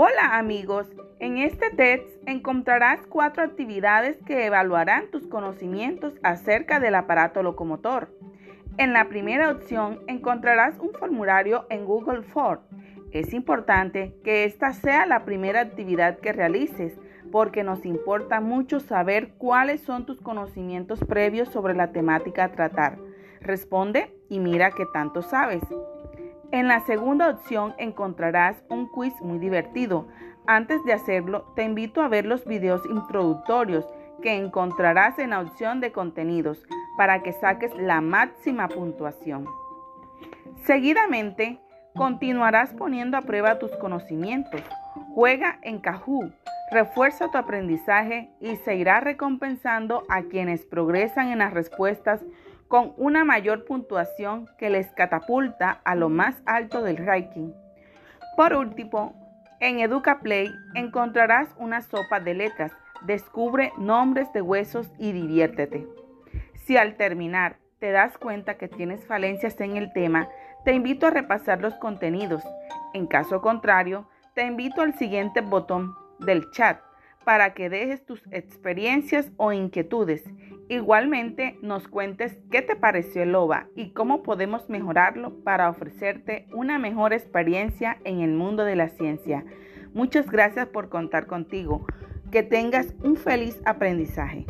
Hola amigos, en este test encontrarás cuatro actividades que evaluarán tus conocimientos acerca del aparato locomotor. En la primera opción encontrarás un formulario en Google Form. Es importante que esta sea la primera actividad que realices porque nos importa mucho saber cuáles son tus conocimientos previos sobre la temática a tratar. Responde y mira qué tanto sabes. En la segunda opción encontrarás un quiz muy divertido. Antes de hacerlo, te invito a ver los videos introductorios que encontrarás en la opción de contenidos para que saques la máxima puntuación. Seguidamente, continuarás poniendo a prueba tus conocimientos. Juega en Kahoot, refuerza tu aprendizaje y se irá recompensando a quienes progresan en las respuestas con una mayor puntuación que les catapulta a lo más alto del ranking. Por último, en EducaPlay encontrarás una sopa de letras. Descubre nombres de huesos y diviértete. Si al terminar te das cuenta que tienes falencias en el tema, te invito a repasar los contenidos. En caso contrario, te invito al siguiente botón del chat para que dejes tus experiencias o inquietudes. Igualmente nos cuentes qué te pareció el OVA y cómo podemos mejorarlo para ofrecerte una mejor experiencia en el mundo de la ciencia. Muchas gracias por contar contigo. Que tengas un feliz aprendizaje.